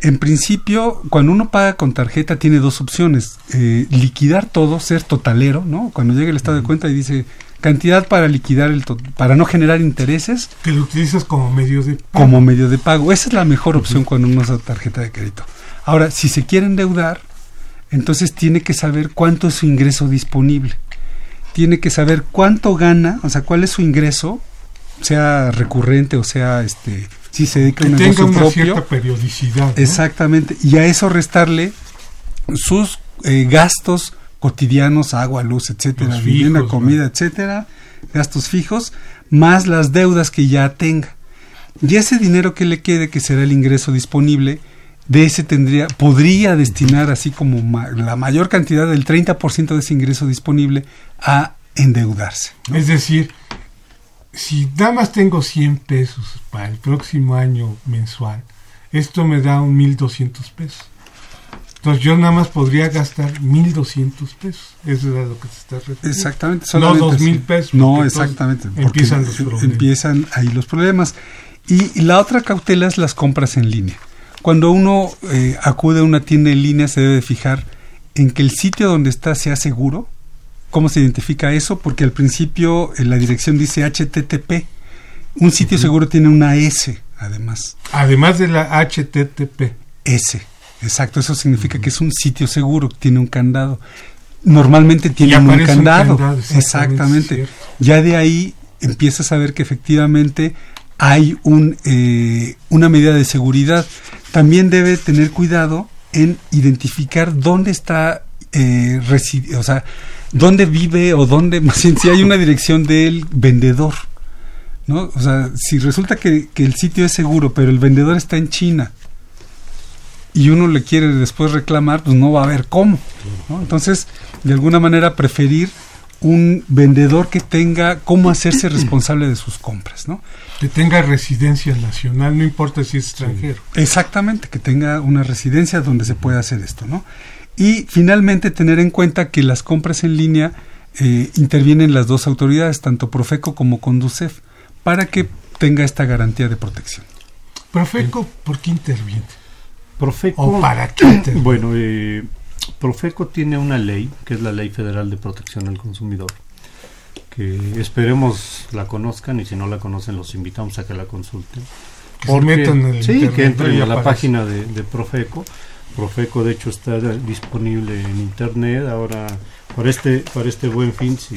En principio, cuando uno paga con tarjeta tiene dos opciones. Eh, liquidar todo, ser totalero, ¿no? Cuando llega el estado de cuenta y dice cantidad para liquidar el para no generar intereses. Que lo utilizas como medio de pago. Como medio de pago. Esa es la mejor opción cuando uno usa tarjeta de crédito. Ahora, si se quiere endeudar, entonces tiene que saber cuánto es su ingreso disponible. Tiene que saber cuánto gana, o sea, cuál es su ingreso, sea recurrente o sea este si se dedica a un negocio tenga una cierta periodicidad. Exactamente, y a eso restarle sus eh, gastos cotidianos, agua, luz, etcétera, vivienda, comida, etcétera, gastos fijos, más las deudas que ya tenga. Y ese dinero que le quede, que será el ingreso disponible, de ese tendría, podría destinar así como la mayor cantidad del 30% de ese ingreso disponible a endeudarse. Es decir, si nada más tengo 100 pesos para el próximo año mensual, esto me da un 1200 pesos. Entonces yo nada más podría gastar 1200 pesos. Eso es lo que se está refiriendo. Exactamente. No 2000 pesos. No, exactamente. Empiezan los problemas. Empiezan ahí los problemas. Y, la otra cautela es las compras en línea. Cuando uno eh, acude a una tienda en línea se debe fijar en que el sitio donde está sea seguro, ¿Cómo se identifica eso? Porque al principio en la dirección dice HTTP. Un sitio seguro tiene una S, además. Además de la HTTP. S, exacto. Eso significa que es un sitio seguro, tiene un candado. Normalmente tiene un candado. exactamente. Ya de ahí empiezas a ver que efectivamente hay un, eh, una medida de seguridad. También debe tener cuidado en identificar dónde está eh, o sea, dónde vive o dónde, más si hay una dirección del vendedor. ¿no? O sea, si resulta que, el sitio es seguro, pero el vendedor está en China y uno le quiere después reclamar, pues no va a haber cómo. Entonces, de alguna manera, preferir un vendedor que tenga cómo hacerse responsable de sus compras, ¿no? Que tenga residencia nacional, no importa si es extranjero. Exactamente, que tenga una residencia donde se pueda hacer esto, ¿no? Y finalmente tener en cuenta que las compras en línea eh, intervienen las dos autoridades, tanto Profeco como Conducef, para que tenga esta garantía de protección. Profeco, ¿por qué interviene? Profeco, ¿O para qué interviene? Bueno, eh, Profeco tiene una ley, que es la Ley Federal de Protección al Consumidor, que esperemos la conozcan y si no la conocen los invitamos a que la consulten. Que se metan en el sí, que entren a la aparece. página de, de Profeco. Profeco, de hecho, está disponible en internet. Ahora, para este, para este buen fin, si,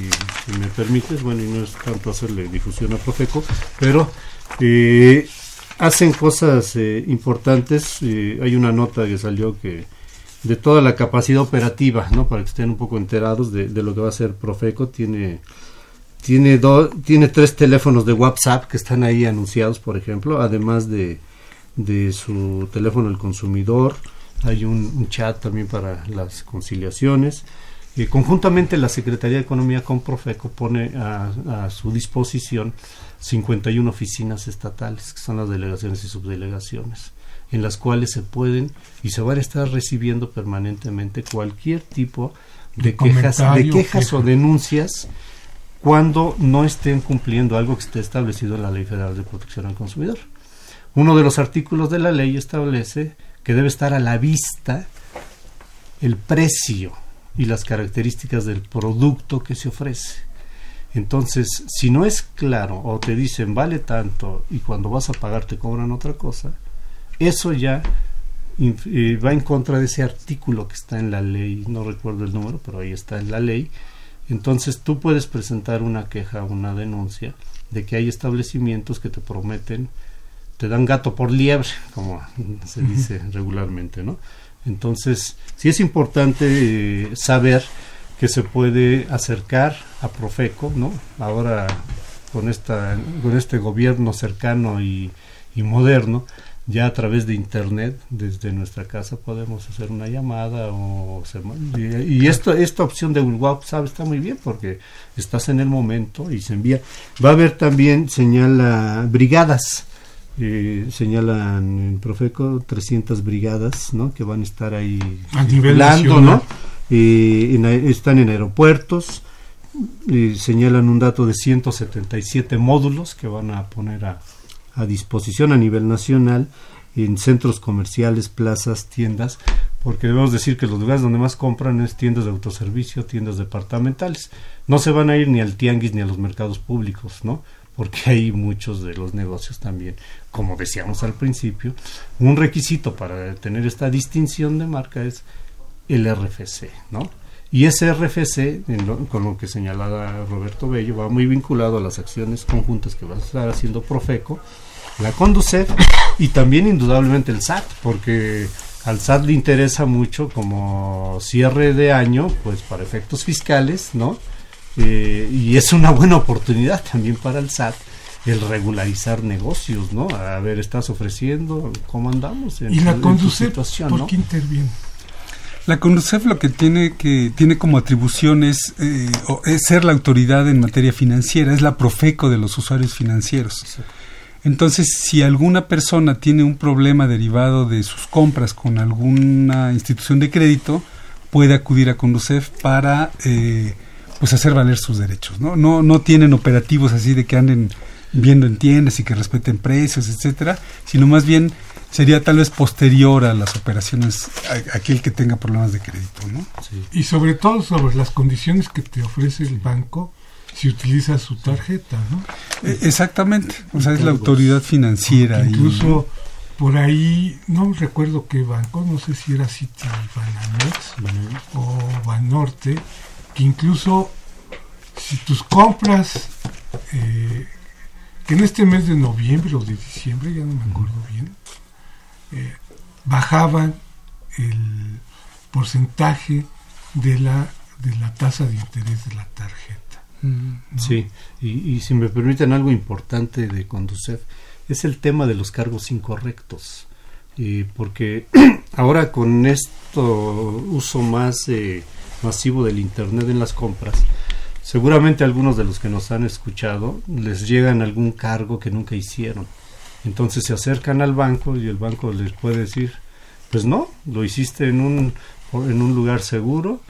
me permites, bueno, y no es tanto hacerle difusión a Profeco, pero eh, hacen cosas eh, importantes. eh, hay una nota que salió que de toda la capacidad operativa, ¿no? Para que estén un poco enterados de, lo que va a hacer Profeco, tiene tiene do- tiene tres teléfonos de WhatsApp que están ahí anunciados, por ejemplo, además de, de su teléfono del consumidor. Hay un, un chat también para las conciliaciones. Y conjuntamente la Secretaría de Economía con Profeco pone a, a su disposición 51 oficinas estatales, que son las delegaciones y subdelegaciones, en las cuales se pueden y se van a estar recibiendo permanentemente cualquier tipo de De quejas, de quejas o denuncias cuando no estén cumpliendo algo que esté establecido en la Ley Federal de Protección al Consumidor. Uno de los artículos de la ley establece que debe estar a la vista el precio y las características del producto que se ofrece. Entonces, si no es claro o te dicen vale tanto y cuando vas a pagar te cobran otra cosa, eso ya eh, va en contra de ese artículo que está en la ley, no recuerdo el número, pero ahí está en la ley. Entonces tú puedes presentar una queja, una denuncia de que hay establecimientos que te prometen, te dan gato por liebre, como se dice regularmente, ¿no? Entonces, sí es importante eh, saber que se puede acercar a Profeco, ¿no? Ahora con esta con este gobierno cercano y, y moderno, ya a través de internet, desde nuestra casa podemos hacer una llamada o se y, y esto esta opción de WhatsApp está muy bien porque estás en el momento y se envía. Va a haber también señala brigadas eh, señalan en Profeco 300 brigadas ¿no? que van a estar ahí A nivel nacional. ¿no? Eh, en están en aeropuertos eh, señalan un dato de 177 módulos que van a poner a, a disposición a nivel nacional en centros comerciales, plazas, tiendas, porque debemos decir que los lugares donde más compran es tiendas de autoservicio, tiendas departamentales. No se van a ir ni al tianguis ni a los mercados públicos, ¿no? Porque hay muchos de los negocios también, como decíamos al principio, un requisito para tener esta distinción de marca es el RFC, ¿no? Y ese RFC, con lo que señalaba Roberto Bello, va muy vinculado a las acciones conjuntas que va a estar haciendo Profeco, la Conducef y también indudablemente el SAT, porque al SAT le interesa mucho como cierre de año, pues para efectos fiscales, ¿no? Eh, y es una buena oportunidad también para el SAT el regularizar negocios, ¿no? A ver, estás ofreciendo, ¿cómo andamos? En, Y la Conducef, situación, ¿por ¿no? qué interviene? La CONUCEF lo que tiene que tiene como atribución es, eh, o- es ser la autoridad en materia financiera, es la Profeco de los usuarios financieros. Entonces, si alguna persona tiene un problema derivado de sus compras con alguna institución de crédito, puede acudir a Conducef para eh, pues hacer valer sus derechos. ¿no? No, no tienen operativos así de que anden viendo en tiendas y que respeten precios, etcétera, sino más bien sería tal vez posterior a las operaciones a- aquel que tenga problemas de crédito, ¿no? Y sobre todo sobre las condiciones que te ofrece el banco si utilizas su tarjeta, ¿no? E- Exactamente, o sea, es la autoridad financiera. y- Incluso por ahí, no recuerdo qué banco, no sé si era City Banamex o Banorte, que incluso si tus compras, eh, que en este mes de noviembre o de diciembre, ya no me acuerdo bien, eh, bajaban el porcentaje de la, de la tasa de interés de la tarjeta. Sí, y, y si me permiten algo importante de Conducef, es el tema de los cargos incorrectos. Eh, porque ahora con esto uso más eh, masivo del Internet en las compras, seguramente algunos de los que nos han escuchado les llegan algún cargo que nunca hicieron. Entonces se acercan al banco y el banco les puede decir, pues no, lo hiciste en un, en un lugar seguro,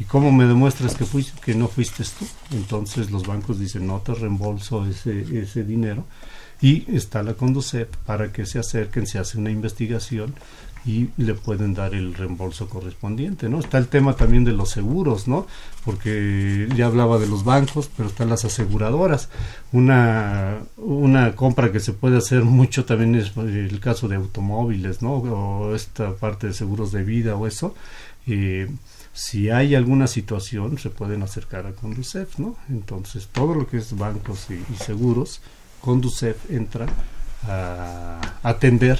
¿Y cómo me demuestras que fuiste, que no fuiste tú? Entonces los bancos dicen, no te reembolso ese, ese dinero. Y está la Conducep para que se acerquen, se hace una investigación y le pueden dar el reembolso correspondiente, ¿no? Está el tema también de los seguros, ¿no? Porque ya hablaba de los bancos, pero están las aseguradoras. Una, una compra que se puede hacer mucho también es el caso de automóviles, ¿no? O esta parte de seguros de vida o eso. Eh, si hay alguna situación, se pueden acercar a Conducef, ¿no? Entonces, todo lo que es bancos y, y seguros, Conducef entra a atender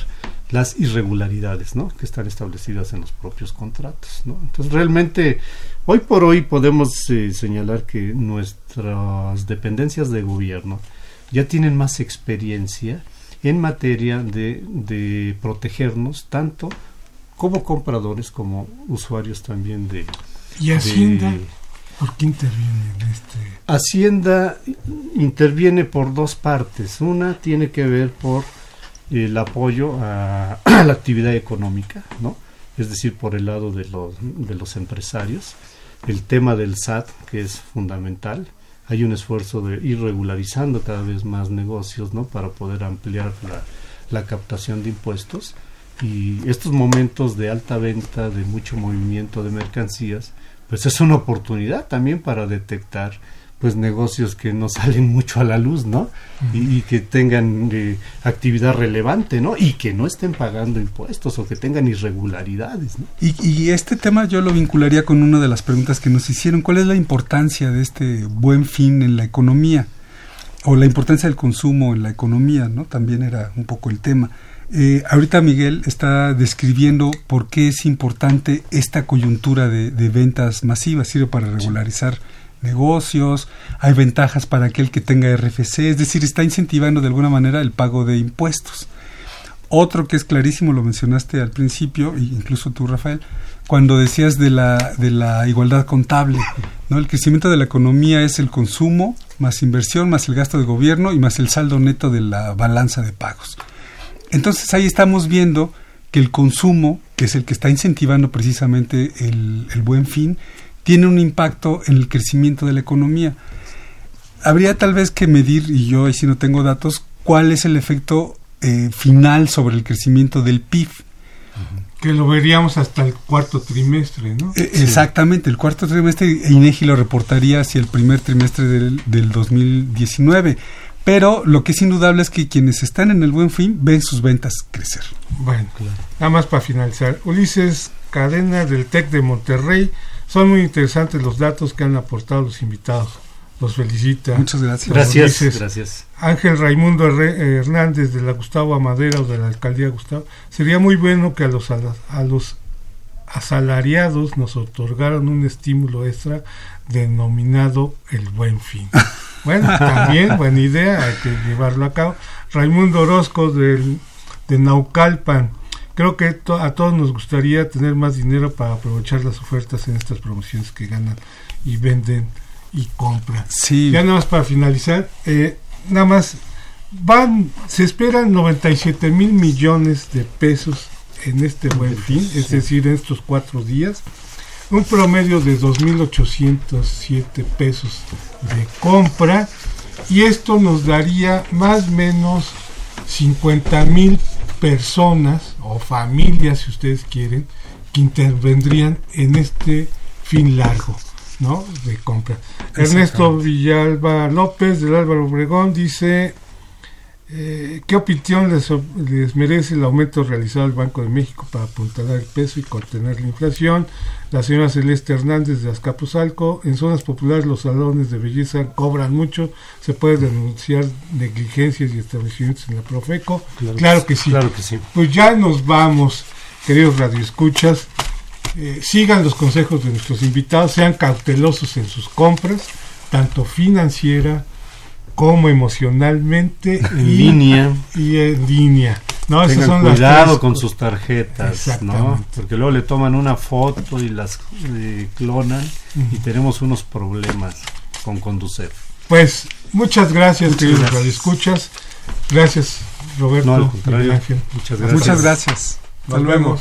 las irregularidades ¿no? que están establecidas en los propios contratos. ¿no? Entonces, realmente, hoy por hoy podemos eh, señalar que nuestras dependencias de gobierno ya tienen más experiencia en materia de, de protegernos tanto como compradores como usuarios también de... ¿Y Hacienda? ¿Por qué interviene en este? Hacienda interviene por dos partes. Una tiene que ver por el apoyo a, la actividad económica, ¿no? Es decir, por el lado de los, de los empresarios. El tema del SAT, que es fundamental. Hay un esfuerzo de ir regularizando cada vez más negocios, ¿no? Para poder ampliar la, la captación de impuestos. Y estos momentos de alta venta, de mucho movimiento de mercancías, pues es una oportunidad también para detectar pues negocios que no salen mucho a la luz, ¿no? Y, y que tengan eh, actividad relevante, ¿no? Y que no estén pagando impuestos o que tengan irregularidades, ¿no? Y, y, este tema yo lo vincularía con una de las preguntas que nos hicieron. ¿Cuál es la importancia de este buen fin en la economía? O la importancia del consumo en la economía, ¿no? También era un poco el tema. Eh, ahorita Miguel está describiendo por qué es importante esta coyuntura de, de ventas masivas, sirve para regularizar. Negocios, hay ventajas para aquel que tenga RFC, es decir, está incentivando de alguna manera el pago de impuestos. Otro que es clarísimo, lo mencionaste al principio, incluso tú, Rafael, cuando decías de la, de la igualdad contable, ¿no? El crecimiento de la economía es el consumo, más inversión, más el gasto de gobierno y más el saldo neto de la balanza de pagos. Entonces ahí estamos viendo que el consumo, que es el que está incentivando precisamente el, el, buen fin, tiene un impacto en el crecimiento de la economía. Habría tal vez que medir, y yo ahí si no tengo datos, cuál es el efecto eh, final sobre el crecimiento del PIB. Que lo veríamos hasta el cuarto trimestre, ¿no? Eh, exactamente, el cuarto trimestre, INEGI lo reportaría hacia el primer trimestre del, del 2019 pero lo que es indudable es que quienes están en el buen fin ven sus ventas crecer. Bueno, claro. nada más para finalizar. Ulises Cadena del TEC de Monterrey, son muy interesantes los datos que han aportado los invitados. Los felicita. Muchas gracias. Gracias. Gracias. Ángel Raimundo Hernández de la Gustavo Amadera o de la alcaldía Gustavo. Sería muy bueno que a los, a, a los asalariados nos otorgaran un estímulo extra denominado el buen fin. Bueno, también buena idea, hay que llevarlo a cabo. Raimundo Orozco del, de Naucalpan. Creo que to a todos nos gustaría tener más dinero para aprovechar las ofertas en estas promociones que ganan y venden y compran. Sí. Ya nada más para finalizar, eh, nada más van, se esperan 97 mil millones de pesos en este buen fin, es decir, en estos cuatro días un promedio de 2.807 pesos de compra y esto nos daría más o menos 50 mil personas o familias si ustedes quieren que intervendrían en este fin largo ¿no? de compra. Ernesto Villalba López del Álvaro Obregón dice eh, ¿Qué opinión les, les, merece el aumento realizado al Banco de México para apuntalar el peso y contener la inflación? La señora Celeste Hernández de Azcapotzalco, en zonas populares los salones de belleza cobran mucho, se puede denunciar negligencias y establecimientos en la Profeco. Claro, claro que sí. Claro que sí. Pues ya nos vamos, queridos radioescuchas. Eh, sigan los consejos de nuestros invitados, sean cautelosos en sus compras, tanto financiera, como emocionalmente en y, línea. y en línea. No Tengan son cuidado las con sus tarjetas no porque luego le toman una foto y las eh, clonan uh -huh. y tenemos unos problemas con conducir. Pues muchas gracias muchas queridos gracias. escuchas gracias Roberto no, al contrario. Ángel. muchas gracias. muchas gracias nos vemos